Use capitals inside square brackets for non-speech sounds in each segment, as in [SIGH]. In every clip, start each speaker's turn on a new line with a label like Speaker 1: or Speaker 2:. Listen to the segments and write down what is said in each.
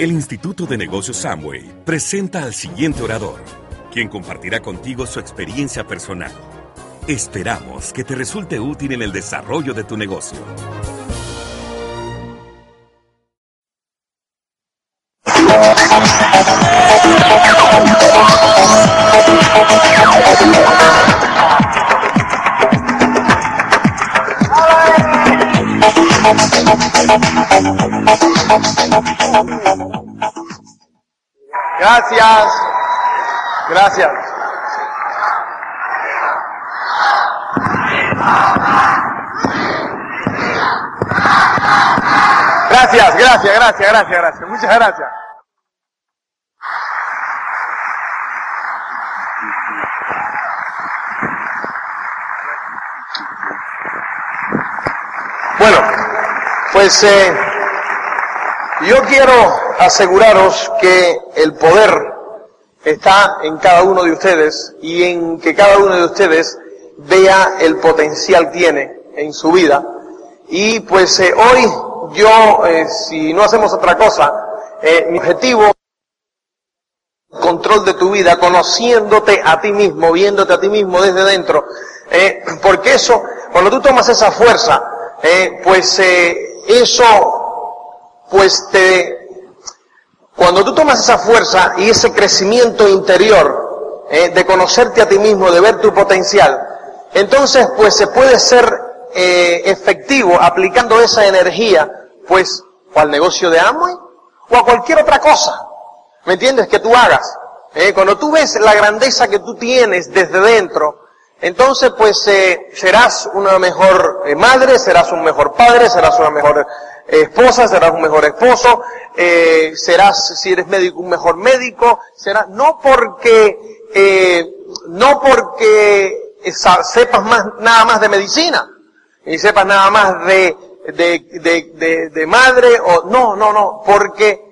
Speaker 1: El Instituto de Negocios Samway presenta al siguiente orador, quien compartirá contigo su experiencia personal. Esperamos que te resulte útil en el desarrollo de tu negocio.
Speaker 2: Gracias. Gracias. Gracias, gracias, gracias, gracias, gracias. Muchas gracias. Bueno, pues eh, yo quiero aseguraros que el poder está en cada uno de ustedes y en que cada uno de ustedes vea el potencial tiene en su vida. Y pues eh, hoy yo, eh, si no hacemos otra cosa, eh, mi objetivo control de tu vida, conociéndote a ti mismo, viéndote a ti mismo desde dentro, porque eso, cuando tú tomas esa fuerza, pues eh, eso, pues te, cuando tú tomas esa fuerza y ese crecimiento interior eh, de conocerte a ti mismo, de ver tu potencial, entonces pues se puede ser eh, efectivo aplicando esa energía, pues, o al negocio de Amway o a cualquier otra cosa, ¿me entiendes? Que tú hagas. Eh, cuando tú ves la grandeza que tú tienes desde dentro, entonces pues serás una mejor madre, serás un mejor padre, serás una mejor esposa, serás un mejor esposo, eh, serás, si eres médico, un mejor médico, serás, no porque, eh, no porque sepas más, nada más de medicina, y sepas nada más de, de, de, de, de madre, o, no, no, no, porque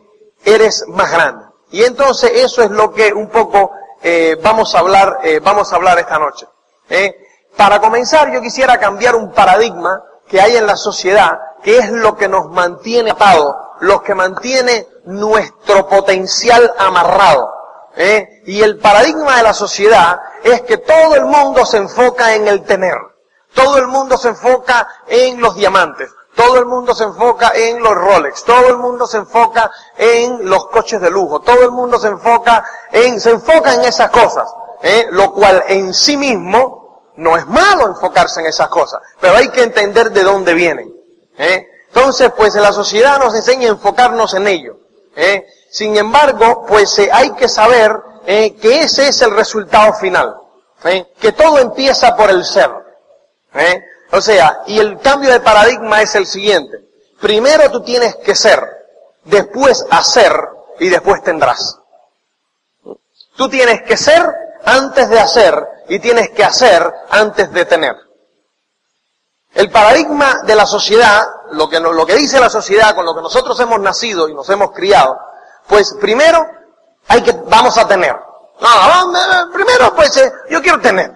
Speaker 2: eres más grande. Y entonces eso es lo que un poco eh, vamos a hablar, eh, vamos a hablar esta noche. ¿eh? Para comenzar, yo quisiera cambiar un paradigma que hay en la sociedad, que es lo que nos mantiene atados, lo que mantiene nuestro potencial amarrado. ¿eh? Y el paradigma de la sociedad es que todo el mundo se enfoca en el tener. Todo el mundo se enfoca en los diamantes. Todo el mundo se enfoca en los Rolex. Todo el mundo se enfoca en los coches de lujo. Todo el mundo se enfoca en, se enfoca en esas cosas. ¿eh? Lo cual en sí mismo no es malo enfocarse en esas cosas. Pero hay que entender de dónde vienen. ¿Eh? Entonces, pues la sociedad nos enseña a enfocarnos en ello. ¿eh? Sin embargo, pues eh, hay que saber eh, que ese es el resultado final. Que todo empieza por el ser. O sea, y el cambio de paradigma es el siguiente. Primero tú tienes que ser, después hacer y después tendrás. Tú tienes que ser antes de hacer y tienes que hacer antes de tener. El paradigma de la sociedad, lo que, lo que dice la sociedad con lo que nosotros hemos nacido y nos hemos criado, pues primero hay que, vamos a tener. No, primero pues eh, yo quiero tener.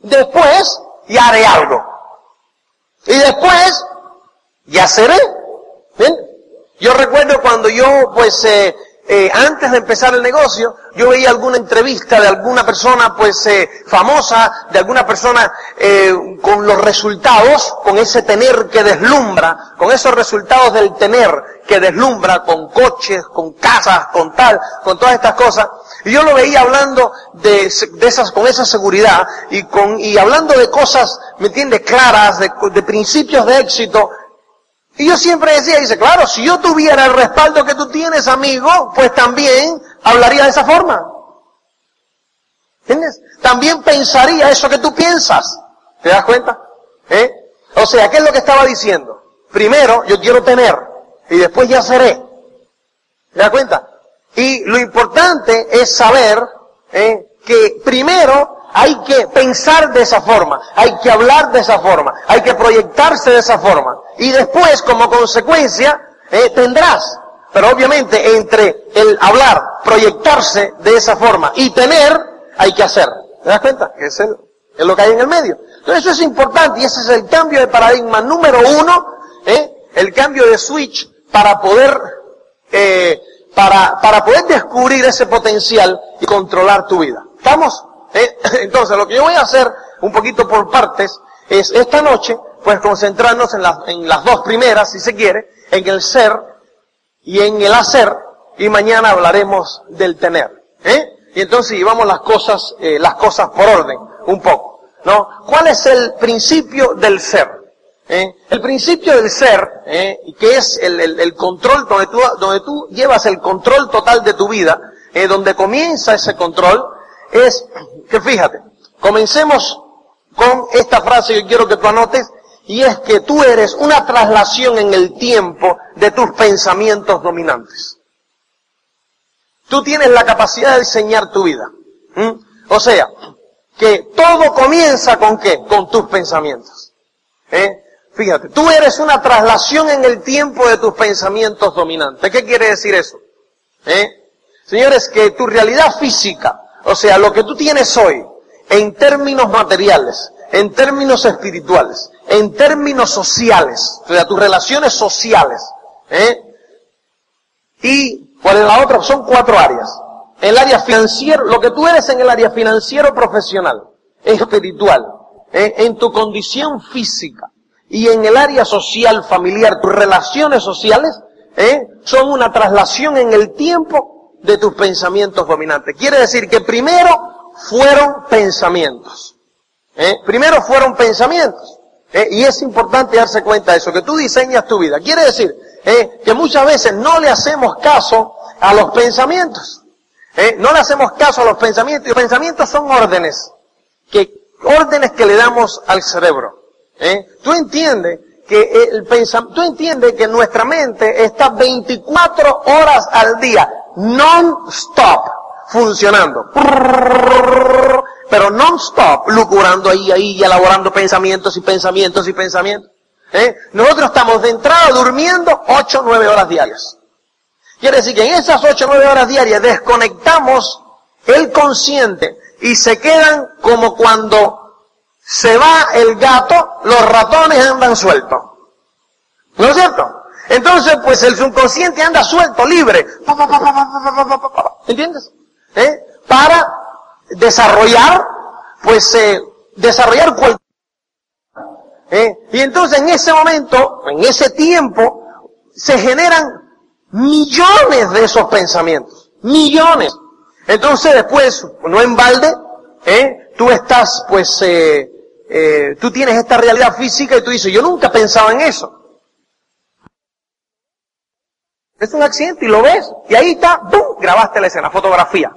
Speaker 2: Después ya haré algo. Y después ya seré. ¿Ven? Yo recuerdo cuando yo, pues, eh, eh, antes de empezar el negocio, yo veía alguna entrevista de alguna persona, pues, eh, famosa, de alguna persona eh, con los resultados, con ese tener que deslumbra, con esos resultados del tener que deslumbra, con coches, con casas, con tal, con todas estas cosas. Y yo lo veía hablando de, de esas, con esa seguridad y con, y hablando de cosas, ¿me entiendes? Claras, de, de principios de éxito, y yo siempre decía, dice, claro, si yo tuviera el respaldo que tú tienes, amigo, pues también hablaría de esa forma. ¿Entiendes? También pensaría eso que tú piensas. ¿Te das cuenta? ¿Eh? O sea, ¿qué es lo que estaba diciendo? Primero, yo quiero tener, y después ya seré. ¿Te das cuenta? Y lo importante es saber ¿eh? que primero hay que pensar de esa forma, hay que hablar de esa forma, hay que proyectarse de esa forma. Y después, como consecuencia, eh, tendrás. Pero obviamente entre el hablar, proyectarse de esa forma y tener, hay que hacer. ¿Te das cuenta? Es, el- es lo que hay en el medio. Entonces eso es importante y ese es el cambio de paradigma número uno, ¿eh? el cambio de switch para poder eh, para, para poder descubrir ese potencial y controlar tu vida. ¿Estamos? [LAUGHS] Entonces, lo que yo voy a hacer, un poquito por partes, es esta noche, pues concentrarnos en, las en las dos primeras, si se quiere, en el ser y en el hacer, y mañana hablaremos del tener. ¿eh? Y entonces llevamos las cosas, eh, las cosas por orden, un poco. ¿no? ¿Cuál es el principio del ser? ¿Eh? El principio del ser, ¿eh? que es el, el, el, control, donde tú, donde tú llevas el control total de tu vida, ¿eh? donde comienza ese control, es que fíjate, comencemos con esta frase que quiero que tú anotes, y es que tú eres una traslación en el tiempo de tus pensamientos dominantes. Tú tienes la capacidad de diseñar tu vida. O sea, que todo comienza con qué? Con tus pensamientos. ¿Eh? Fíjate, tú eres una traslación en el tiempo de tus pensamientos dominantes. ¿Qué quiere decir eso? ¿Eh? Señores, que tu realidad física, o sea, lo que tú tienes hoy, en términos materiales, en términos espirituales, en términos sociales, o sea, tus relaciones sociales, ¿eh? Y, ¿cuál es la otra? Son cuatro áreas. El área financiero, lo que tú eres en el área financiero profesional, espiritual, ¿eh? en tu condición física y en el área social, familiar, tus relaciones sociales, ¿eh? son una traslación en el tiempo de tus pensamientos dominantes. Quiere decir que primero fueron pensamientos. ¿eh? Primero fueron pensamientos. ¿eh? Y es importante darse cuenta de eso, que tú diseñas tu vida. Quiere decir ¿eh? que muchas veces no le hacemos caso a los pensamientos. ¿eh? No le hacemos caso a los pensamientos. Y los pensamientos son órdenes. Que, órdenes que le damos al cerebro. ¿eh? Tú entiendes que el pensamiento, tú entiendes que nuestra mente está 24 horas al día, non-stop, funcionando pero non-stop, lucurando ahí, ahí, y elaborando pensamientos y pensamientos y pensamientos. ¿Eh? Nosotros estamos de entrada durmiendo 8 o 9 horas diarias. Quiere decir que en esas 8 o 9 horas diarias desconectamos el consciente y se quedan como cuando se va el gato, los ratones andan sueltos. ¿No es cierto? Entonces, pues el subconsciente anda suelto, libre. ¿Entiendes? ¿Eh? Para desarrollar, pues, eh, desarrollar cualquier... ¿eh? Y entonces en ese momento, en ese tiempo, se generan millones de esos pensamientos. Millones. Entonces después, no en balde, ¿eh? tú estás, pues, eh, eh, tú tienes esta realidad física y tú dices, yo nunca pensaba en eso. Es un accidente y lo ves, y ahí está, ¡bum! grabaste la escena, fotografía.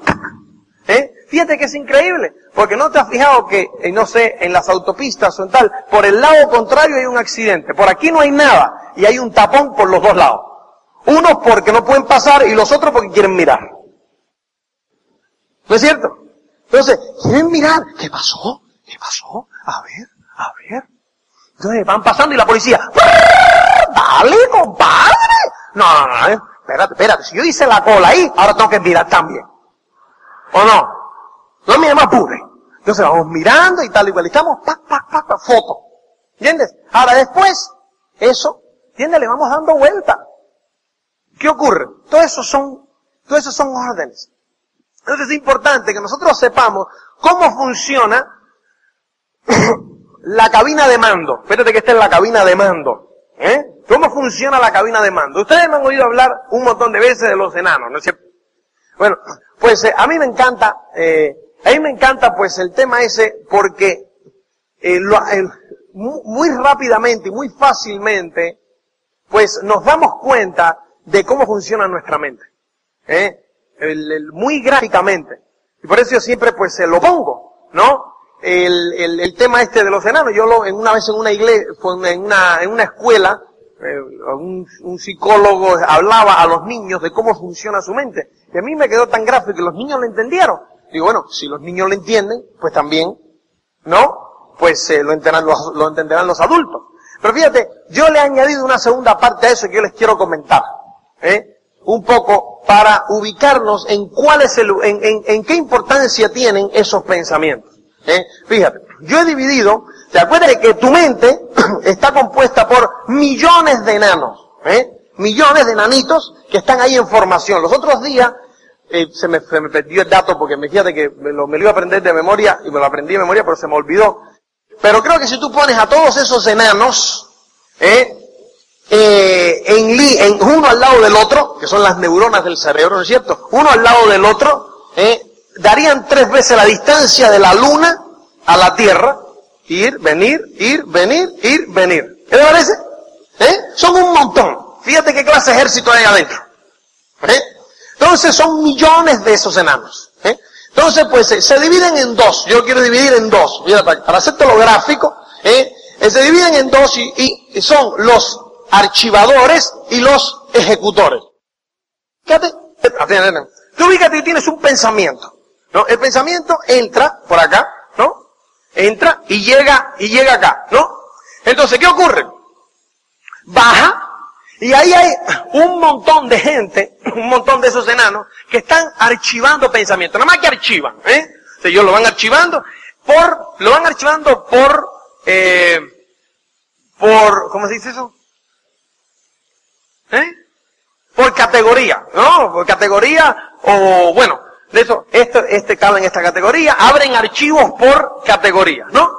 Speaker 2: ¿Eh? Fíjate que es increíble, porque no te has fijado que, eh, no sé, en las autopistas o en tal, por el lado contrario hay un accidente, por aquí no hay nada, y hay un tapón por los dos lados. Unos porque no pueden pasar y los otros porque quieren mirar. ¿No es cierto? Entonces, quieren mirar, ¿qué pasó? ¿Qué pasó? A ver, a ver. Entonces van pasando y la policía, dale, compadre. No, no, no, eh. espérate, espérate, si yo hice la cola ahí, ahora tengo que mirar también. ¿O no? No me apure. Entonces vamos mirando y tal igual. Estamos, pa, pa, pa, pa, foto. ¿Entiendes? Ahora después, eso, ¿entiendes? Le vamos dando vuelta. ¿Qué ocurre? Todo eso son, todo eso son órdenes. Entonces es importante que nosotros sepamos cómo funciona [COUGHS] la cabina de mando. Espérate que esté en la cabina de mando. ¿Eh? ¿Cómo funciona la cabina de mando? Ustedes me han oído hablar un montón de veces de los enanos, ¿no es cierto? Bueno, pues eh, a mí me encanta, eh, a mí me encanta pues el tema ese porque eh, lo, muy rápidamente y muy fácilmente pues nos damos cuenta de cómo funciona nuestra mente. ¿eh? El, muy gráficamente. Y por eso yo siempre pues se lo pongo, ¿no? El, el, el, tema este de los enanos, yo lo, en una vez en una iglesia, en una, en una escuela, eh, un, psicólogo hablaba a los niños de cómo funciona su mente. Y a mí me quedó tan gráfico que los niños lo entendieron. Digo, bueno, si los niños lo entienden, pues también, ¿no? Pues eh, lo, entenderán los, lo entenderán los adultos. Pero fíjate, yo le he añadido una segunda parte a eso que yo les quiero comentar. ¿eh? Un poco para ubicarnos en cuál es el, en, en, qué importancia tienen esos pensamientos. Fíjate, yo he dividido, ¿te acuerdas de que tu mente [CLEARS THROAT] está compuesta por millones de enanos? ¿eh? millones de nanitos que están ahí en formación. Los otros días, eh, se, me, se, me, perdió el dato porque me fíjate que me lo, me lo iba a aprender de memoria y me lo aprendí de memoria pero se me olvidó. Pero creo que si tú pones a todos esos enanos, eh, eh, en, en, uno al lado del otro, que son las neuronas del cerebro, ¿no es cierto? Uno al lado del otro, eh, darían tres veces la distancia de la luna a la Tierra. Ir, venir, ir, venir, ir, venir. ¿Qué te parece? ¿Eh? Son un montón. Fíjate qué clase de ejército hay adentro. ¿Eh? Entonces son millones de esos enanos. ¿eh? Entonces, pues se dividen en dos. Yo quiero dividir en dos. Mira, para, para hacerte lo gráfico, ¿eh? se dividen en dos y, son los archivadores y los ejecutores. Fíjate, tú ubícate y tienes un pensamiento. El pensamiento entra por acá. Entra y llega, y llega acá, ¿no? Entonces, ¿qué ocurre? Baja, y ahí hay un montón de gente, [CLEARS THROAT] un montón de esos enanos, que están archivando pensamientos. Nada más que archivan, ¿eh? O ellos lo van archivando por, lo van archivando por, eh, por, ¿cómo se dice eso? ¿Eh? Por categoría, ¿no? Por categoría, o bueno, de eso, este, este cabe en esta categoría, abren archivos por categoría, ¿no?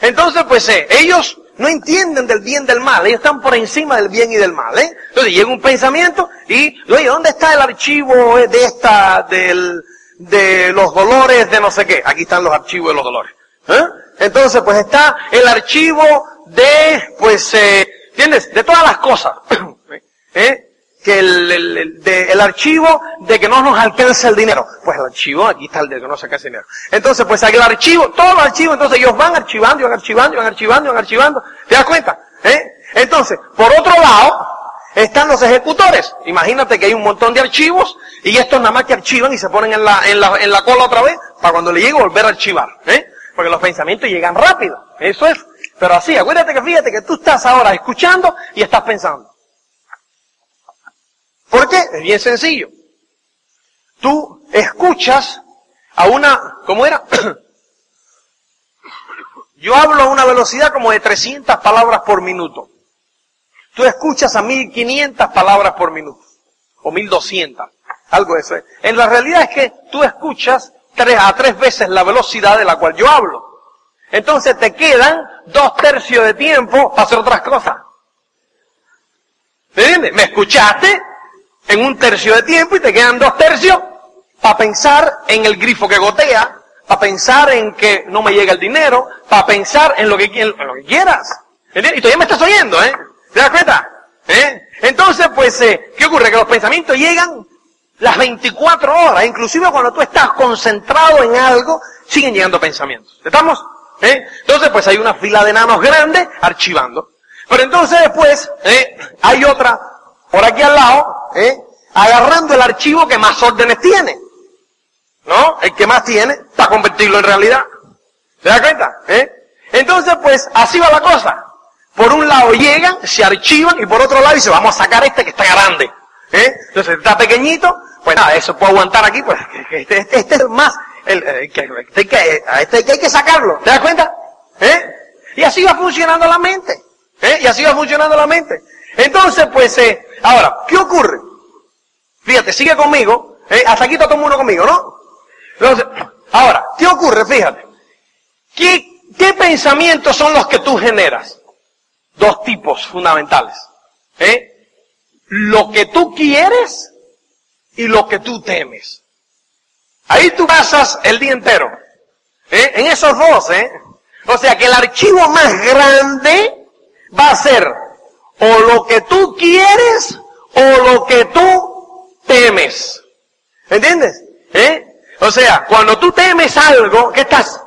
Speaker 2: Entonces, pues eh, ellos no entienden del bien del mal, ellos están por encima del bien y del mal, ¿eh? Entonces llega un pensamiento y, oye, ¿dónde está el archivo de esta, del, de los dolores de no sé qué? Aquí están los archivos de los dolores. ¿eh? Entonces, pues está el archivo de, pues, eh, ¿entiendes? De todas las cosas. [COUGHS] ¿Eh? Que el, el, de, el, archivo de que no nos alcance el dinero. Pues el archivo, aquí está el de que no se alcance el dinero. Entonces, pues el archivo, todos los archivos, entonces ellos van archivando, van archivando, van archivando, van archivando. ¿Te das cuenta? ¿Eh? Entonces, por otro lado, están los ejecutores. Imagínate que hay un montón de archivos y estos nada más que archivan y se ponen en la, en la, en la cola otra vez para cuando le llegue volver a archivar. ¿eh? Porque los pensamientos llegan rápido. Eso es. Pero así, acuérdate que fíjate que tú estás ahora escuchando y estás pensando. ¿Por qué? Es bien sencillo. Tú escuchas a una, ¿cómo era? [CLEARS THROAT] Yo hablo a una velocidad como de 300 palabras por minuto. Tú escuchas a 1500 palabras por minuto. O 1200. Algo de eso. En la realidad es que tú escuchas tres a tres veces la velocidad de la cual yo hablo. Entonces te quedan dos tercios de tiempo para hacer otras cosas. ¿Me entiendes? Me escuchaste, en un tercio de tiempo y te quedan dos tercios para pensar en el grifo que gotea, para pensar en que no me llega el dinero, para pensar en lo que, lo que quieras. ¿Entiendes? Y todavía me estás oyendo, ¿eh? ¿Te das cuenta? ¿Eh? Entonces, pues, eh, ¿qué ocurre? Que los pensamientos llegan las 24 horas, inclusive cuando tú estás concentrado en algo, siguen llegando pensamientos. ¿Estamos? ¿Eh? Entonces, pues hay una fila de enanos grandes archivando. Pero entonces después, ¿eh? hay otra por aquí al lado, ¿eh? agarrando el archivo que más órdenes tiene. ¿No? El que más tiene, para convertirlo en realidad. ¿Te das cuenta? ¿Eh? Entonces, pues, así va la cosa. Por un lado llegan, se archivan, y por otro lado dice, vamos a sacar este que está grande. ¿Eh? Entonces, está pequeñito, pues nada, eso puede aguantar aquí, pues, este, este, este es más, el, el, que, este, que, este que hay que sacarlo. ¿Te das cuenta? ¿Eh? Y así va funcionando la mente. ¿Eh? Y así va funcionando la mente. Entonces, pues, eh, ahora, ¿qué ocurre? Fíjate, sigue conmigo, eh, hasta aquí todo el mundo conmigo, ¿no? Entonces, ahora, ¿qué ocurre? Fíjate. ¿Qué, ¿Qué pensamientos son los que tú generas? Dos tipos fundamentales. ¿eh? Lo que tú quieres y lo que tú temes. Ahí tú pasas el día entero. ¿eh? En esos dos, ¿eh? O sea que el archivo más grande va a ser o lo que tú quieres o lo que tú temes. ¿Entiendes? ¿Eh? O sea, cuando tú temes algo, ¿qué estás?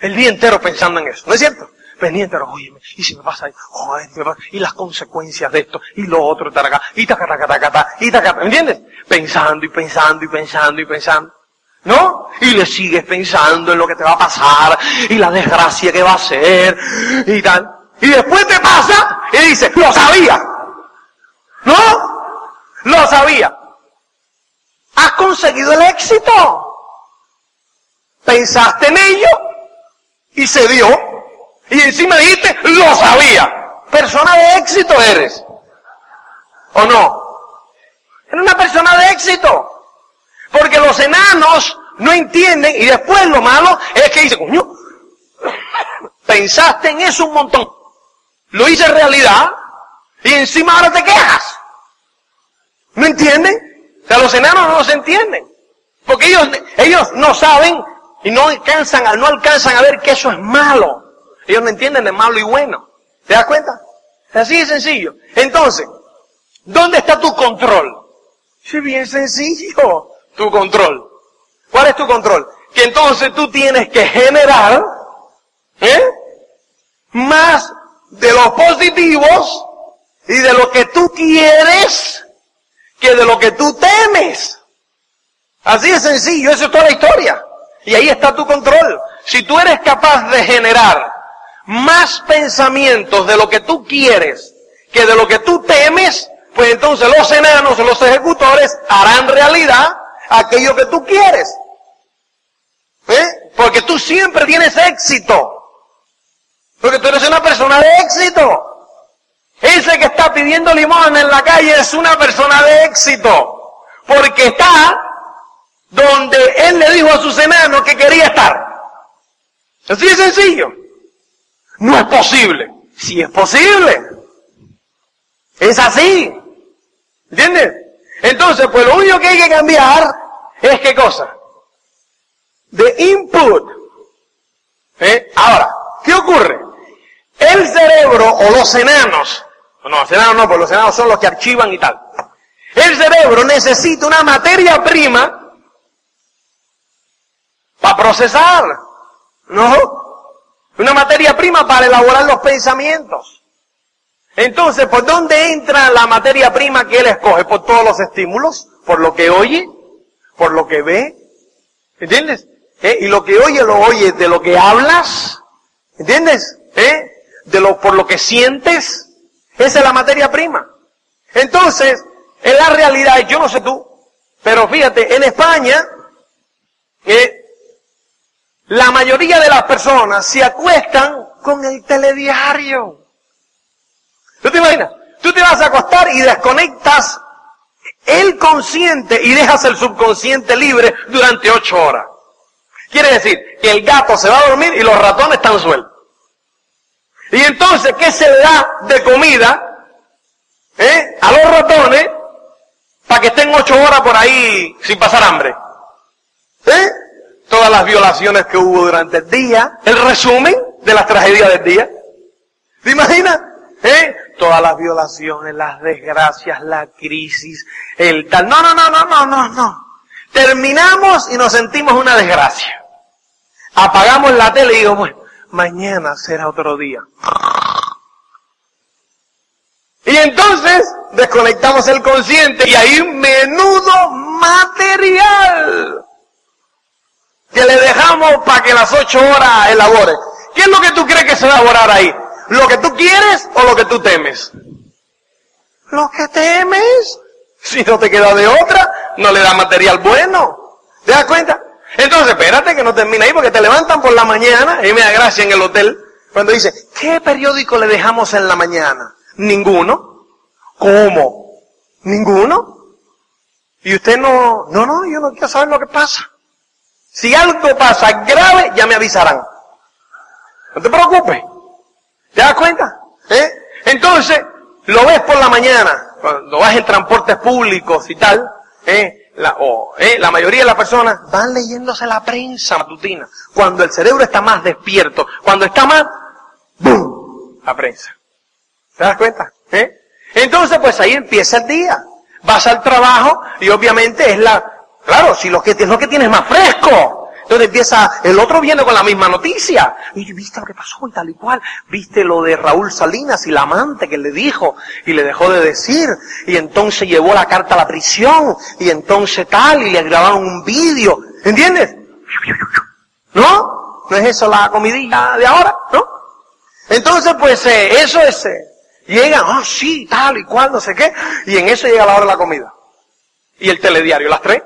Speaker 2: El día entero pensando en eso, ¿no es cierto? Pendiente, oye, y si me pasa joder, me y las consecuencias de esto, y lo otro, taraca, y tacatacatacata, y tacata, ¿me entiendes? Pensando y pensando y pensando y pensando. ¿No? Y le sigues pensando en lo que te va a pasar, y la desgracia que va a ser, y tal. Y después te pasa y dices, lo sabía. ¿No? Lo sabía. Has conseguido el éxito. Pensaste en ello y se dio. Y encima dijiste, lo sabía. Persona de éxito eres. ¿O no? Era una persona de éxito. Porque los enanos no entienden y después lo malo es que dice, coño, [LAUGHS] pensaste en eso un montón. Lo hice realidad y encima ahora te quejas. ¿No entienden? O sea, los enanos no se entienden. Porque ellos, ellos no saben y no alcanzan, no alcanzan a ver que eso es malo. Ellos no entienden de malo y bueno. ¿Te das cuenta? Así de sencillo. Entonces, ¿dónde está tu control? Es bien sencillo, tu control. ¿Cuál es tu control? Que entonces tú tienes que generar ¿eh? más de los positivos y de lo que tú quieres que de lo que tú temes. Así de sencillo, eso es toda la historia. Y ahí está tu control. Si tú eres capaz de generar más pensamientos de lo que tú quieres que de lo que tú temes, pues entonces los enanos, los ejecutores, harán realidad aquello que tú quieres. ¿Eh? Porque tú siempre tienes éxito. Porque tú eres una persona de éxito. Ese que está pidiendo limón en la calle es una persona de éxito. Porque está donde él le dijo a sus enanos que quería estar. Así de sencillo. No es posible. Sí es posible. Es así. ¿Entiendes? Entonces, pues lo único que hay que cambiar es qué cosa? De input. ¿Eh? Ahora, ¿qué ocurre? El cerebro o los enanos, no, los enanos no, porque los enanos son los que archivan y tal. El cerebro necesita una materia prima para procesar, ¿no? Una materia prima para elaborar los pensamientos. Entonces, ¿por dónde entra la materia prima que él escoge? Por todos los estímulos, por lo que oye, por lo que ve. ¿Entiendes? ¿Eh? Y lo que oye lo oye de lo que hablas. ¿Entiendes? ¿Eh? De lo, por lo que sientes. Esa es la materia prima. Entonces, en la realidad, yo no sé tú, pero fíjate, en España, la mayoría de las personas se acuestan con el telediario. ¿Tú te imaginas? Tú te vas a acostar y desconectas el consciente y dejas el subconsciente libre durante ocho horas. Quiere decir que el gato se va a dormir y los ratones están sueltos. Y entonces, ¿qué se le da de comida eh, a los ratones para que estén ocho horas por ahí sin pasar hambre? ¿Eh? Todas las violaciones que hubo durante el día, el resumen de las tragedias del día. ¿Te imaginas? ¿Eh? Todas las violaciones, las desgracias, la crisis, el tal. No, no, no, no, no, no, no. Terminamos y nos sentimos una desgracia. Apagamos la tele y digo, bueno, mañana será otro día. Y entonces desconectamos el consciente y hay un menudo material que le dejamos para que las ocho horas elabore. ¿Qué es lo que tú crees que se va a elaborar ahí? ¿Lo que tú quieres o lo que tú temes? Lo que temes. Si no te queda de otra, no le da material bueno. ¿Te das cuenta? Entonces, espérate que no termine ahí porque te levantan por la mañana, y me da gracia en el hotel, cuando dice, ¿qué periódico le dejamos en la mañana? Ninguno. ¿Cómo? ¿Ninguno? Y usted no, no, no, yo no quiero saber lo que pasa. Si algo pasa grave, ya me avisarán. No te preocupes. ¿Te das cuenta? ¿Eh? Entonces, lo ves por la mañana, cuando vas en transportes públicos y tal, ¿eh? La, ¿eh? la mayoría de las personas van leyéndose la prensa matutina. Cuando el cerebro está más despierto, cuando está más, ¡boom! La prensa. ¿Te das cuenta? ¿Eh? Entonces, pues ahí empieza el día. Vas al trabajo y obviamente es la, claro, si lo que, es lo que tienes más fresco. Entonces empieza, el otro viene con la misma noticia. Y viste lo que pasó y tal y cual. Viste lo de Raúl Salinas y la amante que le dijo y le dejó de decir. Y entonces llevó la carta a la prisión. Y entonces tal, y le grabaron un vídeo. ¿Entiendes? ¿No? ¿No es eso la comidilla de ahora? ¿No? Entonces pues eh, eso es, eh, llega, ah sí, tal y cual, no sé qué. Y en eso llega la hora de la comida. Y el telediario, las tres.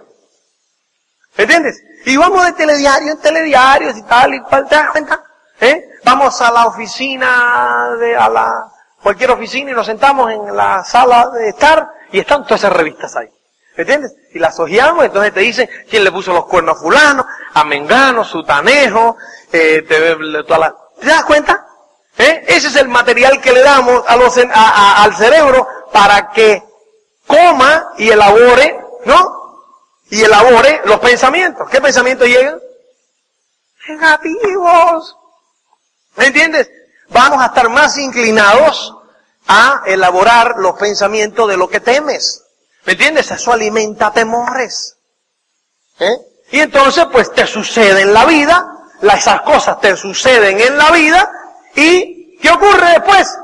Speaker 2: ¿Entiendes? Y vamos de telediario en telediarios y tal y cual, ¿te das cuenta? ¿Eh? Vamos a la oficina, de, a la, cualquier oficina y nos sentamos en la sala de estar y están todas esas revistas ahí. ¿Me entiendes? Y las hojeamos, entonces te dicen quién le puso los cuernos a fulano, a Mengano, Sutanejo, eh, te, toda la... ¿Te das cuenta? ¿Eh? Ese es el material que le damos a los, al cerebro para que coma y elabore, ¿no? Y elabore los pensamientos. ¿Qué pensamientos llegan? Negativos. ¿Me entiendes? Vamos a estar más inclinados a elaborar los pensamientos de lo que temes. ¿Me entiendes? Eso alimenta temores. ¿Eh? Y entonces, pues te sucede en la vida, esas cosas te suceden en la vida, y ¿qué ocurre después?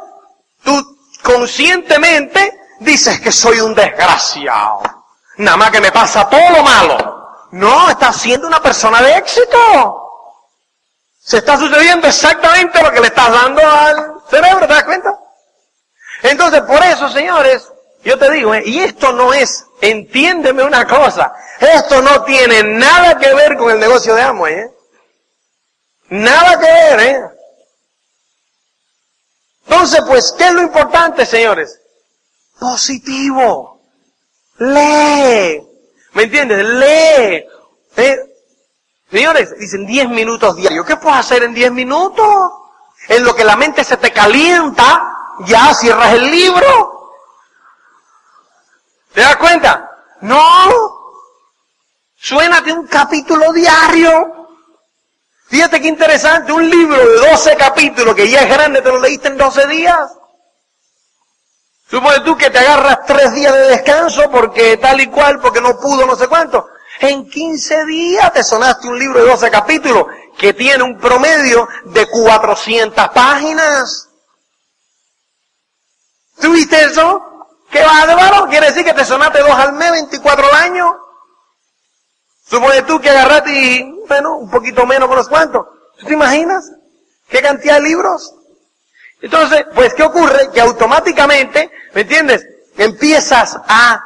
Speaker 2: Tú conscientemente dices que soy un desgraciado. Nada más que me pasa todo lo malo. No, estás siendo una persona de éxito. Se está sucediendo exactamente lo que le estás dando al cerebro, ¿te das cuenta? Entonces, por eso, señores, yo te digo, ¿eh? y esto no es, entiéndeme una cosa, esto no tiene nada que ver con el negocio de Amway, ¿eh? Nada que ver, ¿eh? Entonces, pues, ¿qué es lo importante, señores? Positivo. Lee. ¿Me entiendes? Lee. ¿Eh? Señores, dicen 10 minutos diarios. ¿Qué puedes hacer en 10 minutos? En lo que la mente se te calienta, ya cierras el libro. ¿Te das cuenta? No. Suénate un capítulo diario. Fíjate qué interesante, un libro de 12 capítulos que ya es grande, te lo leíste en 12 días. Supone tú que te agarras tres días de descanso porque tal y cual, porque no pudo, no sé cuánto. En 15 días te sonaste un libro de 12 capítulos que tiene un promedio de 400 páginas. ¿Tuviste eso? ¿Qué bárbaro? Quiere decir que te sonaste dos al mes, 24 al año. Supone tú que agarraste bueno, un poquito menos, por los cuantos. ¿Tú te imaginas? ¿Qué cantidad de libros? Entonces, pues, ¿qué ocurre? Que automáticamente, ¿me entiendes? Empiezas a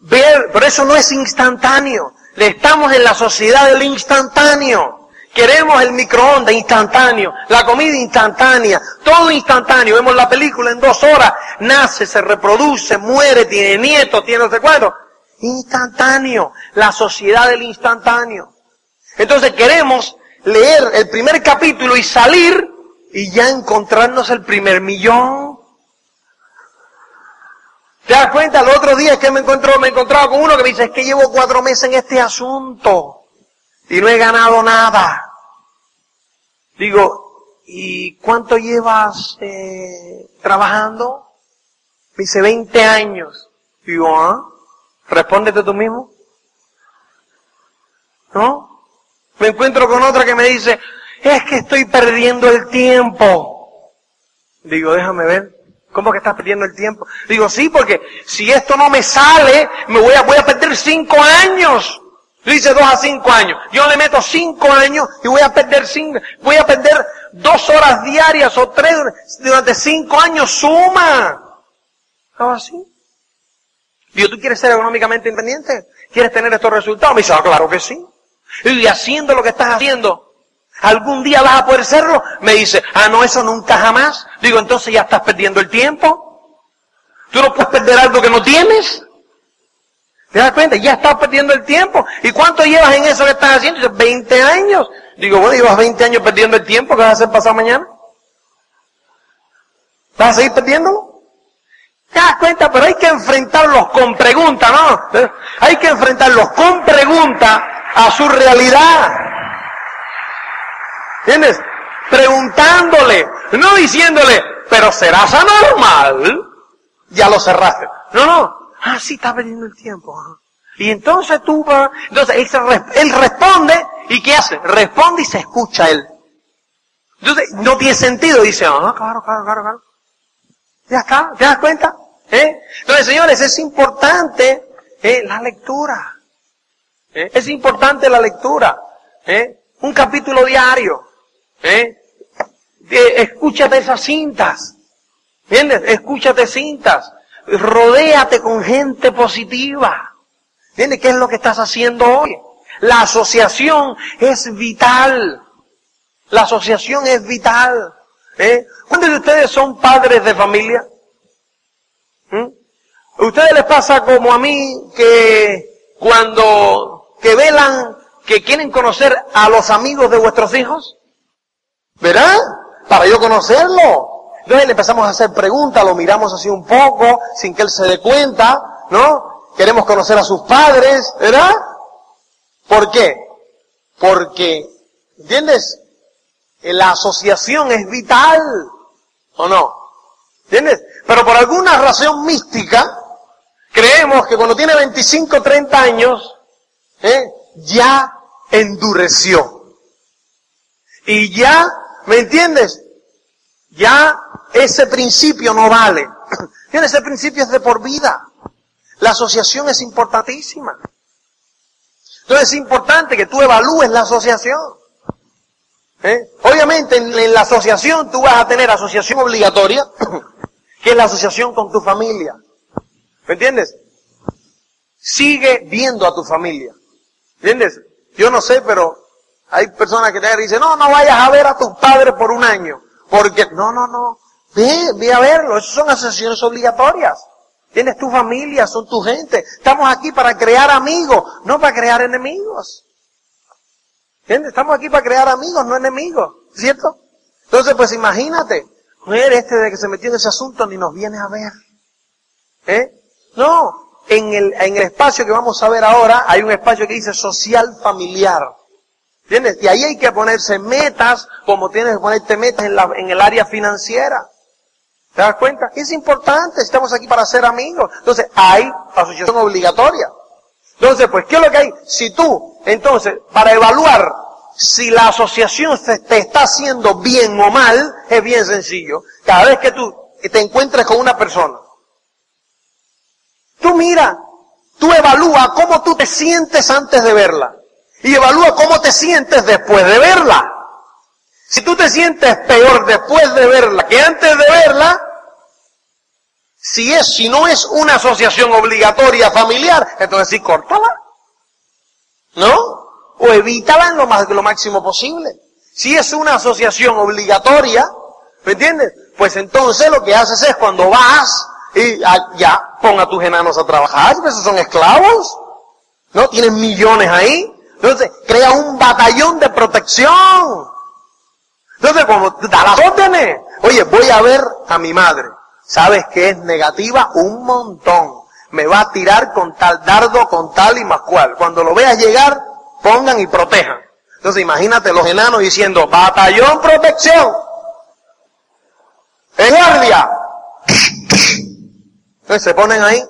Speaker 2: ver, pero eso no es instantáneo. Estamos en la sociedad del instantáneo. Queremos el microondas instantáneo, la comida instantánea, todo instantáneo. Vemos la película en dos horas, nace, se reproduce, muere, tiene nietos, tiene no sé. Instantáneo, la sociedad del instantáneo. Entonces queremos leer el primer capítulo y salir y ya encontrarnos el primer millón. ¿Te das cuenta? El otro día es que me encontró, me encontraba con uno que me dice, es que llevo cuatro meses en este asunto y no he ganado nada. Digo, ¿y cuánto llevas eh, trabajando? Me dice, 20 años. Digo, ¿ah? Respóndete tú mismo. ¿No? Me encuentro con otra que me dice, es que estoy perdiendo el tiempo. Digo, déjame ver. ¿Cómo que estás perdiendo el tiempo? Digo, sí, porque si esto no me sale, me voy a, voy a perder cinco años. Dice dos a cinco años. Yo le meto cinco años y voy a perder cinco, voy a perder dos horas diarias o tres durante cinco años. Suma. ¿Algo así? Digo, ¿tú quieres ser económicamente independiente? ¿Quieres tener estos resultados? Me dice, ah, claro que sí. Y haciendo lo que estás haciendo, ¿algún día vas a poder serlo? Me dice, ah, no, eso nunca jamás. Digo, entonces ya estás perdiendo el tiempo. ¿Tú no puedes perder algo que no tienes? ¿Te das cuenta? Ya estás perdiendo el tiempo. ¿Y cuánto llevas en eso que estás haciendo? Dice, 20 años. Digo, bueno, llevas 20 años perdiendo el tiempo, ¿qué vas a hacer pasado mañana? ¿Vas a seguir perdiéndolo? ¿Te das cuenta? Pero hay que enfrentarlos con preguntas, ¿no? Hay que enfrentarlos con preguntas a su realidad. ¿Entiendes? Preguntándole, no diciéndole, pero serás anormal. Ya lo cerraste. No, no. Ah, sí, está perdiendo el tiempo. Y entonces tú vas, entonces él, responde, ¿y qué hace? Responde y se escucha él. Entonces, no tiene sentido, dice, ah, claro, claro, claro, claro. Ya está, ¿te das cuenta? ¿Eh? Entonces, señores, es importante ¿eh? la lectura. ¿Eh? Es importante la lectura. ¿Eh? Un capítulo diario. ¿Eh? escúchate esas cintas. ¿Entiendes? Escúchate cintas. Rodéate con gente positiva. ¿Entiendes? ¿Qué es lo que estás haciendo hoy? La asociación es vital. La asociación es vital. ¿Eh? ¿Cuántos de ustedes son padres de familia? ¿Mm? ¿A ustedes les pasa como a mí que cuando que velan que quieren conocer a los amigos de vuestros hijos? ¿Verdad? Para yo conocerlo. Entonces le empezamos a hacer preguntas, lo miramos así un poco, sin que él se dé cuenta, ¿no? Queremos conocer a sus padres, ¿verdad? ¿Por qué? Porque, ¿entiendes? La asociación es vital, ¿o no? ¿Entiendes? Pero por alguna razón mística, creemos que cuando tiene 25, 30 años, ¿eh? ya endureció. Y ya, ¿me entiendes? Ya ese principio no vale. [CLEARS THROAT] Ese principio es de por vida. La asociación es importantísima. Entonces es importante que tú evalúes la asociación. ¿Eh? Obviamente en, la asociación tú vas a tener asociación obligatoria, [CLEARS THROAT] que es la asociación con tu familia. ¿Me entiendes? Sigue viendo a tu familia. ¿Entiendes? Yo no sé, pero hay personas que te dicen, no, no vayas a ver a tus padres por un año. Porque, no, no, no. Ve, ve a verlo. Esas son asociaciones obligatorias. Tienes tu familia, son tu gente. Estamos aquí para crear amigos, no para crear enemigos. ¿Entiendes? Estamos aquí para crear amigos, no enemigos. ¿Cierto? Entonces, pues imagínate, mujer este de que se metió en ese asunto ni nos viene a ver. ¿Eh? No, en el, en el espacio que vamos a ver ahora hay un espacio que dice social familiar. ¿Entiendes? Y ahí hay que ponerse metas, como tienes que ponerte metas en, la, en el área financiera. ¿Te das cuenta? Es importante, estamos aquí para ser amigos. Entonces, hay asociación obligatoria. Entonces, pues, ¿qué es lo que hay? Si tú, entonces, para evaluar si la asociación te está haciendo bien o mal, es bien sencillo. Cada vez que tú te encuentres con una persona, tú mira, tú evalúa cómo tú te sientes antes de verla y evalúa cómo te sientes después de verla. Si tú te sientes peor después de verla que antes de verla, si es, si no es una asociación obligatoria familiar, entonces sí, córtala. ¿No? O evítala en lo, más, lo máximo posible. Si es una asociación obligatoria, ¿me entiendes? Pues entonces lo que haces es cuando vas y ya ponga a tus enanos a trabajar, pues esos son esclavos, ¿no? Tienen millones ahí. Entonces, crea un batallón de protección. Entonces, como da las órdenes, oye, voy a ver a mi madre sabes que es negativa un montón. Me va a tirar con tal dardo, con tal y más cual. Cuando lo veas llegar, pongan y protejan. Entonces imagínate los enanos diciendo, batallón protección. En guardia. Entonces se ponen ahí.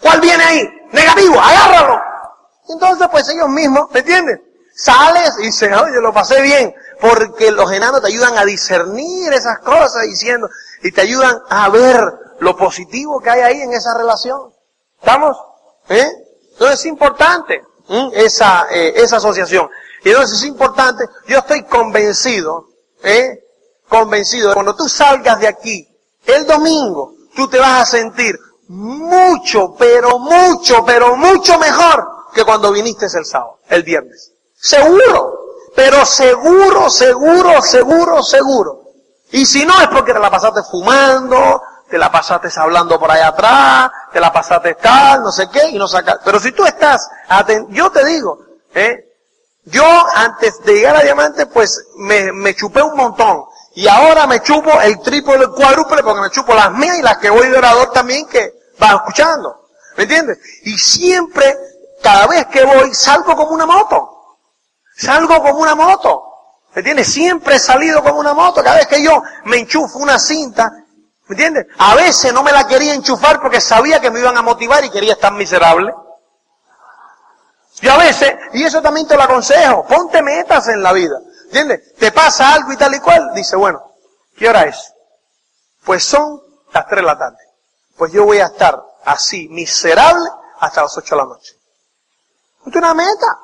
Speaker 2: ¿Cuál viene ahí? Negativo, agárralo. Entonces pues ellos mismos, ¿me entiendes? Sales y dices, oye, lo pasé bien. Porque los enanos te ayudan a discernir esas cosas diciendo, y te ayudan a ver lo positivo que hay ahí en esa relación. ¿Estamos? ¿Eh? Entonces es importante esa, eh, esa asociación. Y entonces es importante, yo estoy convencido, ¿eh? convencido de cuando tú salgas de aquí el domingo, tú te vas a sentir mucho, pero mucho, pero mucho mejor que cuando viniste el sábado, el viernes. Seguro, pero seguro, seguro, seguro, seguro. Y si no es porque te la pasaste fumando, te la pasaste hablando por allá atrás, te la pasaste tal, no sé qué, y no sacas. Pero si tú estás, yo te digo, ¿eh? yo antes de llegar a diamante, pues me, me chupé un montón. Y ahora me chupo el triple, el cuádruple, porque me chupo las mías y las que voy de orador también que van escuchando. ¿Me entiendes? Y siempre, cada vez que voy, salgo como una moto. Salgo como una moto. ¿Me entiendes? Siempre he salido con una moto. Cada vez que yo me enchufo una cinta, ¿me entiendes? A veces no me la quería enchufar porque sabía que me iban a motivar y quería estar miserable. Y a veces, y eso también te lo aconsejo, ponte metas en la vida. ¿Entiendes? Te pasa algo y tal y cual. Dice, bueno, ¿qué hora es? Pues son las 3 de la tarde. Pues yo voy a estar así, miserable, hasta las 8 de la noche. Ponte una meta.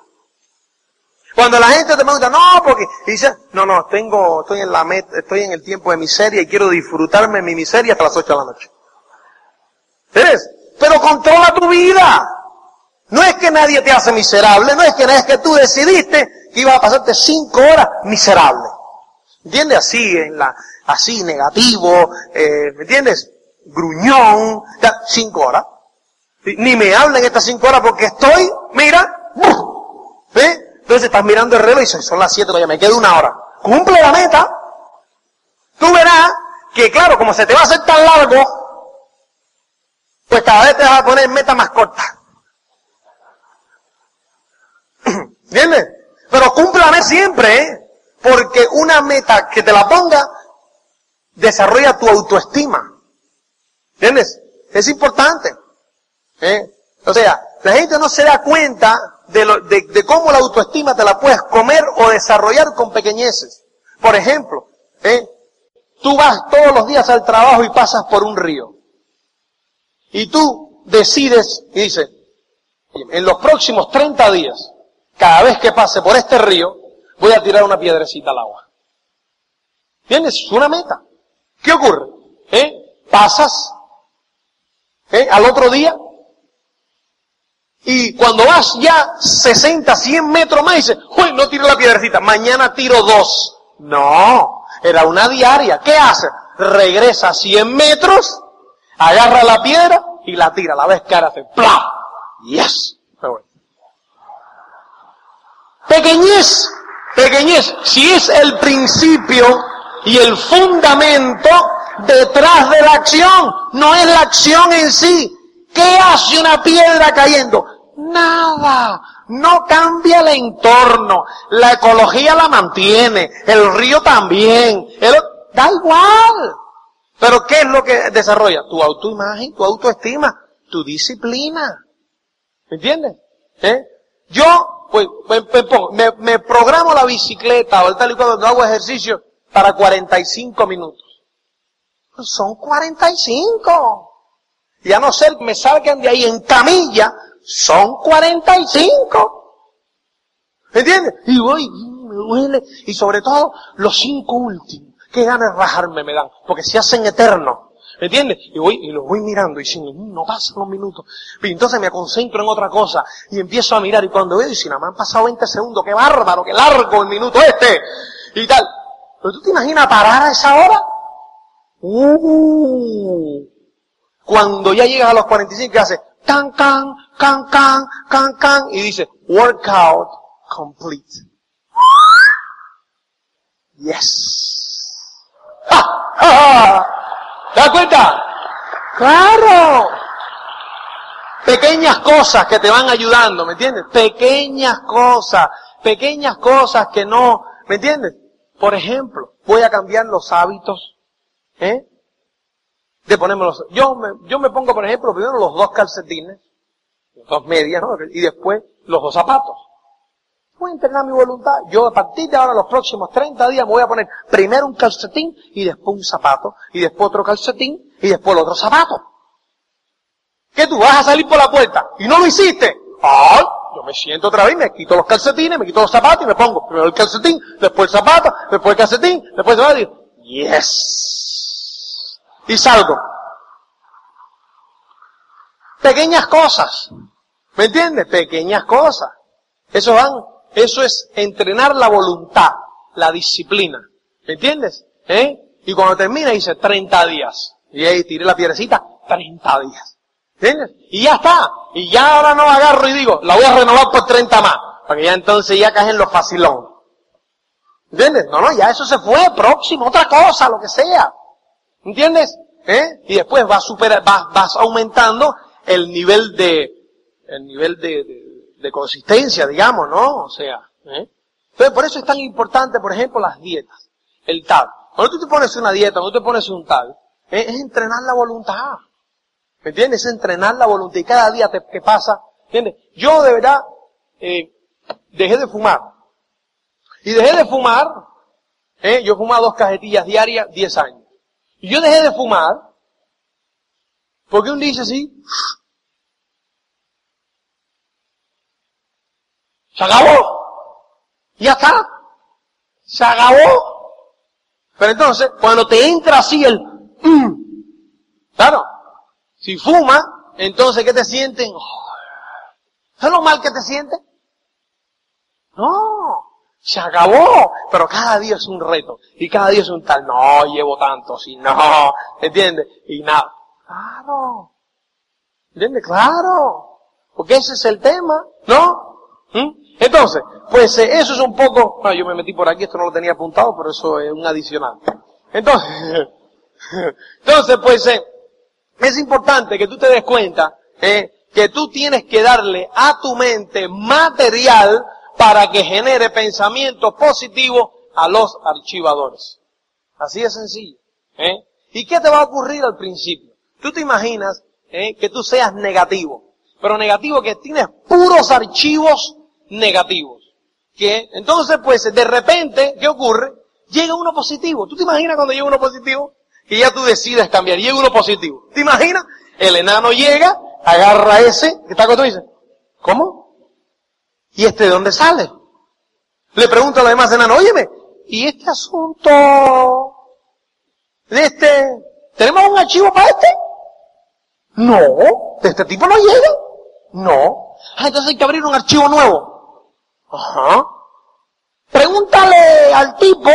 Speaker 2: Cuando la gente te pregunta, no, porque dice, no, no, tengo, estoy en la meta, estoy en el tiempo de miseria y quiero disfrutarme mi miseria hasta las 8 de la noche. ¿Ves? Pero controla tu vida. No es que nadie te hace miserable, no es que, es que tú decidiste que ibas a pasarte cinco horas miserable. ¿Entiendes? Así, en la, así, negativo, eh, ¿me entiendes? gruñón, cinco horas. Ni me hablen estas cinco horas porque estoy, mira, ¿eh? Entonces estás mirando el reloj y son las siete, todavía me queda una hora. Cumple la meta. Tú verás que claro, como se te va a hacer tan largo, pues cada vez te vas a poner meta más corta. [COUGHS] ¿Entiendes? Pero cúmplame siempre, ¿eh? Porque una meta que te la ponga desarrolla tu autoestima. ¿Entiendes? Es importante. ¿Eh? O sea, la gente no se da cuenta de, lo, de, de, cómo la autoestima te la puedes comer o desarrollar con pequeñeces. Por ejemplo, ¿eh? tú vas todos los días al trabajo y pasas por un río. Y tú decides y dices, en los próximos 30 días, cada vez que pase por este río, voy a tirar una piedrecita al agua. ¿Tienes? Es una meta. ¿Qué ocurre? ¿Eh? Pasas ¿eh? al otro día y cuando vas ya 60, 100 metros más, dices, uy, no tiro la piedrecita, mañana tiro dos. No, era una diaria. ¿Qué hace? Regresa 100 metros, agarra la piedra y la tira. La que ahora hace, ¡plá! ¡Yes! Pequeñez, pequeñez, si es el principio y el fundamento detrás de la acción, no es la acción en sí. ¿Qué hace una piedra cayendo? Nada. No cambia el entorno. La ecología la mantiene. El río también. da igual. Pero ¿qué es lo que desarrolla? Tu autoimagen, tu autoestima, tu disciplina. ¿Me entiendes? ¿Eh? Yo, pues, me, me, me, programo la bicicleta o el tal y cuando hago ejercicio para 45 minutos. Pues son 45. Y a no ser que me salgan de ahí en camilla, son 45. ¿Me entiendes? Y voy, me duele. Y sobre todo, los cinco últimos. Qué ganas de rajarme me dan. Porque se hacen eternos. ¿Me entiendes? Y voy, y los voy mirando y diciendo, mm, no pasan los minutos. Y entonces me concentro en otra cosa y empiezo a mirar y cuando veo, y si nada más han pasado 20 segundos, qué bárbaro, qué largo el minuto este, y tal. Pero tú te imaginas parar a esa hora? Uh, cuando ya llegas a los 45, ¿qué hace? Can, can, can, can, can, can, y dice, workout complete. Yes. ¡Ja! ¡Ja! ¿Te das cuenta? Claro. Pequeñas cosas que te van ayudando, ¿me entiendes? Pequeñas cosas, pequeñas cosas que no, ¿me entiendes? Por ejemplo, voy a cambiar los hábitos, ¿eh? De ponerme los, yo me, yo me pongo, por ejemplo, primero los dos calcetines, dos medias, ¿no? Y después los dos zapatos. Voy a entrenar mi voluntad. Yo a partir de ahora, los próximos 30 días, me voy a poner primero un calcetín y después un zapato, y después otro calcetín y después el otro zapato. ¿Qué tú vas a salir por la puerta y no lo hiciste? ¡Ay! Yo me siento otra vez, me quito los calcetines, me quito los zapatos y me pongo primero el calcetín, después el zapato, después el calcetín, después el zapato y yes. Y salgo. Pequeñas cosas. ¿Me entiendes? Pequeñas cosas. Eso van, eso es entrenar la voluntad, la disciplina. ¿Me entiendes? ¿Eh? Y cuando termina dice 30 días. Y ahí tiré la piedrecita, 30 días. ¿Entiendes? Y ya está. Y ya ahora no agarro y digo, la voy a renovar por 30 más. Porque ya entonces ya caen los facilón. ¿Entiendes? No, no, ya eso se fue, próximo, otra cosa, lo que sea. ¿Entiendes? ¿Eh? Y después vas, super, vas, vas aumentando el nivel de, el nivel de, consistencia, digamos, ¿no? O sea, ¿eh? Entonces, por eso es tan importante, por ejemplo, las dietas. El tal. Cuando tú te pones una dieta, cuando tú te pones un tal, ¿eh? es entrenar la voluntad. ¿Me entiendes? Es entrenar la voluntad. Y cada día te, que pasa, ¿entiendes? Yo de verdad, dejé de fumar. Y dejé de fumar, ¿eh? yo fumaba dos cajetillas diarias, 10 años. Y yo dejé de fumar, porque un dice así, Se acabó. Ya está. Se acabó. Pero entonces, cuando te entra así el, mm, claro, si fuma, entonces ¿qué te sienten? ¿Es lo mal que te sientes? No, se acabó. Pero cada día es un reto. Y cada día es un tal, no, llevo tanto, si no, ¿entiendes? Y nada. Claro. ¿Entiendes? Claro. Porque ese es el tema, ¿no? ¿Mm? Entonces, pues eh, eso es un poco, no, yo me metí por aquí, esto no lo tenía apuntado, pero eso es un adicional. Entonces, [LAUGHS] entonces pues eh, es importante que tú te des cuenta eh, que tú tienes que darle a tu mente material para que genere pensamientos positivos a los archivadores. Así de sencillo. ¿eh? ¿Y qué te va a ocurrir al principio? Tú te imaginas ¿eh? que tú seas negativo, pero negativo que tienes puros archivos negativos. Que entonces pues de repente, ¿qué ocurre? Llega uno positivo. ¿Tú te imaginas cuando llega uno positivo? Que ya tú decides cambiar, llega uno positivo. ¿Te imaginas? El enano llega, agarra ese, que está con tú y dice, ¿cómo? ¿Y este de dónde sale? Le pregunta a los demás enanos, óyeme, ¿y este asunto de este, tenemos un archivo para este? No, de este tipo no llega. No. Ah, entonces hay que abrir un archivo nuevo. Ajá. Pregúntale al tipo,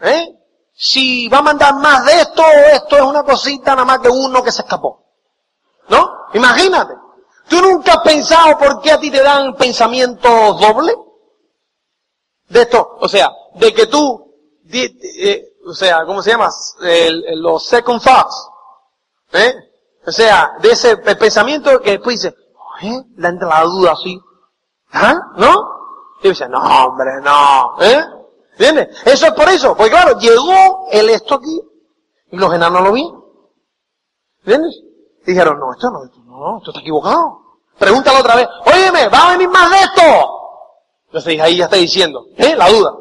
Speaker 2: ¿eh? Si va a mandar más de esto esto es una cosita nada más que uno que se escapó. ¿No? Imagínate. ¿Tú nunca has pensado por qué a ti te dan pensamientos dobles? De esto, o sea, de que tú, eh, o sea, ¿cómo se llama? los second thoughts. ¿Eh? O sea, de ese pensamiento que después dice, ¿eh? Le entra la duda así. ¿Ah? ¿No? Y dice, no, hombre, no. ¿Eh? ¿Entiendes? Eso es por eso. Porque claro, llegó el esto aquí y los enanos lo vieron. ¿Entiendes? dijeron, no, esto no, esto no, esto está equivocado. Pregúntalo otra vez, óyeme, ¿va a venir más de esto? Entonces ahí ya está diciendo, ¿eh? La duda.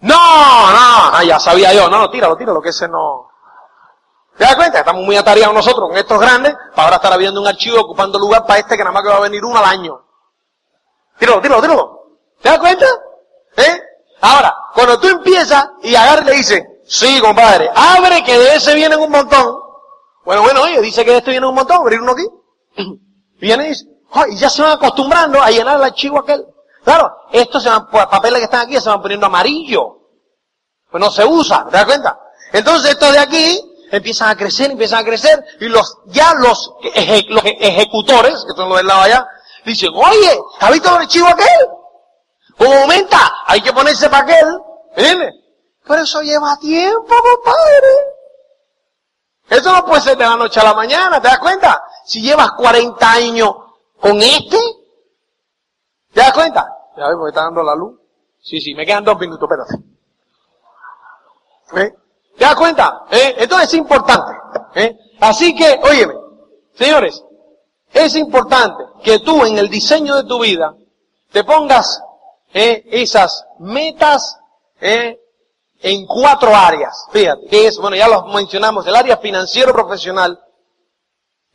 Speaker 2: No, no, ah, ya sabía yo, no, tíralo, tíralo, que ese no. ¿Te das cuenta? Estamos muy atareados nosotros con estos grandes para ahora estar abriendo un archivo ocupando lugar para este que nada más que va a venir uno al año. Tíralo, tíralo, tíralo. ¿Te das cuenta? ¿Eh? Ahora, cuando tú empiezas y agarra y le dices, sí, compadre, abre que de ese vienen un montón. Bueno, bueno, oye, dice que de este viene un montón, abrir uno aquí. [CLEARS THROAT] Viene y dice, y ya se van acostumbrando a llenar el archivo aquel. Claro, estos se van, papeles que están aquí se van poniendo amarillo. Pues no se usa, ¿te das cuenta? Entonces estos de aquí empiezan a crecer, empiezan a crecer, y los, ya los, los ejecutores, que son los del lado allá, dicen, oye, ¿has visto el archivo aquel? Como aumenta, hay que ponerse para aquel, ¿entiendes? Pero eso lleva tiempo, compadre. Eso no puede ser de la noche a la mañana, ¿te das cuenta? Si llevas 40 años con este, ¿te das cuenta? Ya ves, porque está dando la luz. Sí, sí, me quedan dos minutos, espérate. ¿Eh? ¿Te das cuenta? ¿Eh? Entonces es importante. ¿eh? Así que, óyeme, señores, es importante que tú en el diseño de tu vida te pongas ¿eh? esas metas ¿eh? en cuatro áreas. Fíjate, que es, bueno, ya lo mencionamos, el área financiero profesional,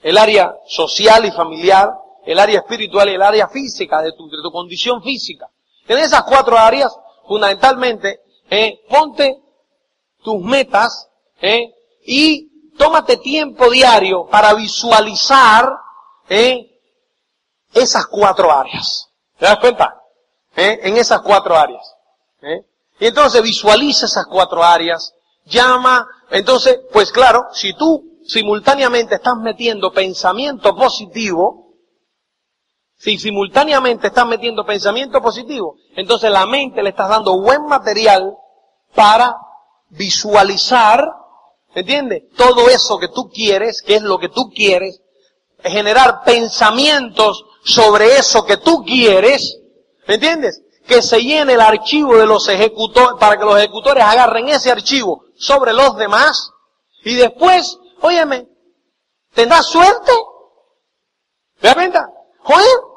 Speaker 2: el área social y familiar, el área espiritual y el área física, de tu, de tu condición física. En esas cuatro áreas, fundamentalmente, eh, ponte tus metas, eh, y tómate tiempo diario para visualizar, eh, esas cuatro áreas. ¿Te das cuenta? Eh, en esas cuatro áreas. ¿eh? Y entonces visualiza esas cuatro áreas, llama, entonces, pues claro, si tú simultáneamente estás metiendo pensamiento positivo, si simultáneamente estás metiendo pensamiento positivo, entonces la mente le estás dando buen material para visualizar, ¿entiendes? Todo eso que tú quieres, que es lo que tú quieres, generar pensamientos sobre eso que tú quieres, ¿me entiendes? que se llene el archivo de los ejecutores, para que los ejecutores agarren ese archivo sobre los demás, y después, óyeme, ¿tendrás suerte? ¿Te das cuenta? Joder,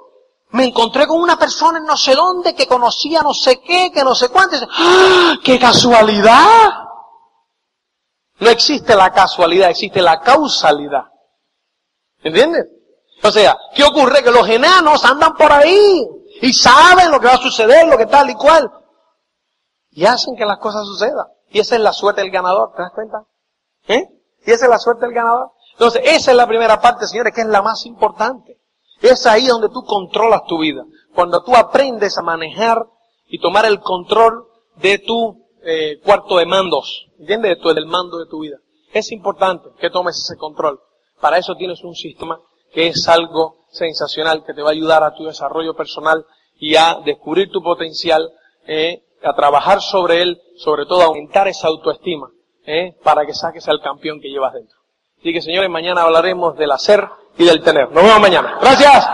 Speaker 2: me encontré con una persona en no sé dónde que conocía no sé qué, que no sé cuánto. ¡Ah! ¡Qué casualidad! No existe la casualidad, existe la causalidad. ¿Entiendes? O sea, ¿qué ocurre? Que los enanos andan por ahí y saben lo que va a suceder, lo que tal y cual. Y hacen que las cosas sucedan. Y esa es la suerte del ganador, ¿te das cuenta? ¿Eh? Y esa es la suerte del ganador. Entonces, esa es la primera parte, señores, que es la más importante. Es ahí donde tú controlas tu vida. Cuando tú aprendes a manejar y tomar el control de tu eh, cuarto de mandos. ¿Entiendes? Del mando de tu vida. Es importante que tomes ese control. Para eso tienes un sistema que es algo sensacional, que te va a ayudar a tu desarrollo personal y a descubrir tu potencial, eh, a trabajar sobre él, sobre todo a aumentar esa autoestima, eh, para que saques al campeón que llevas dentro. Así que señores, mañana hablaremos del hacer y del tener. Nos vemos mañana. Gracias.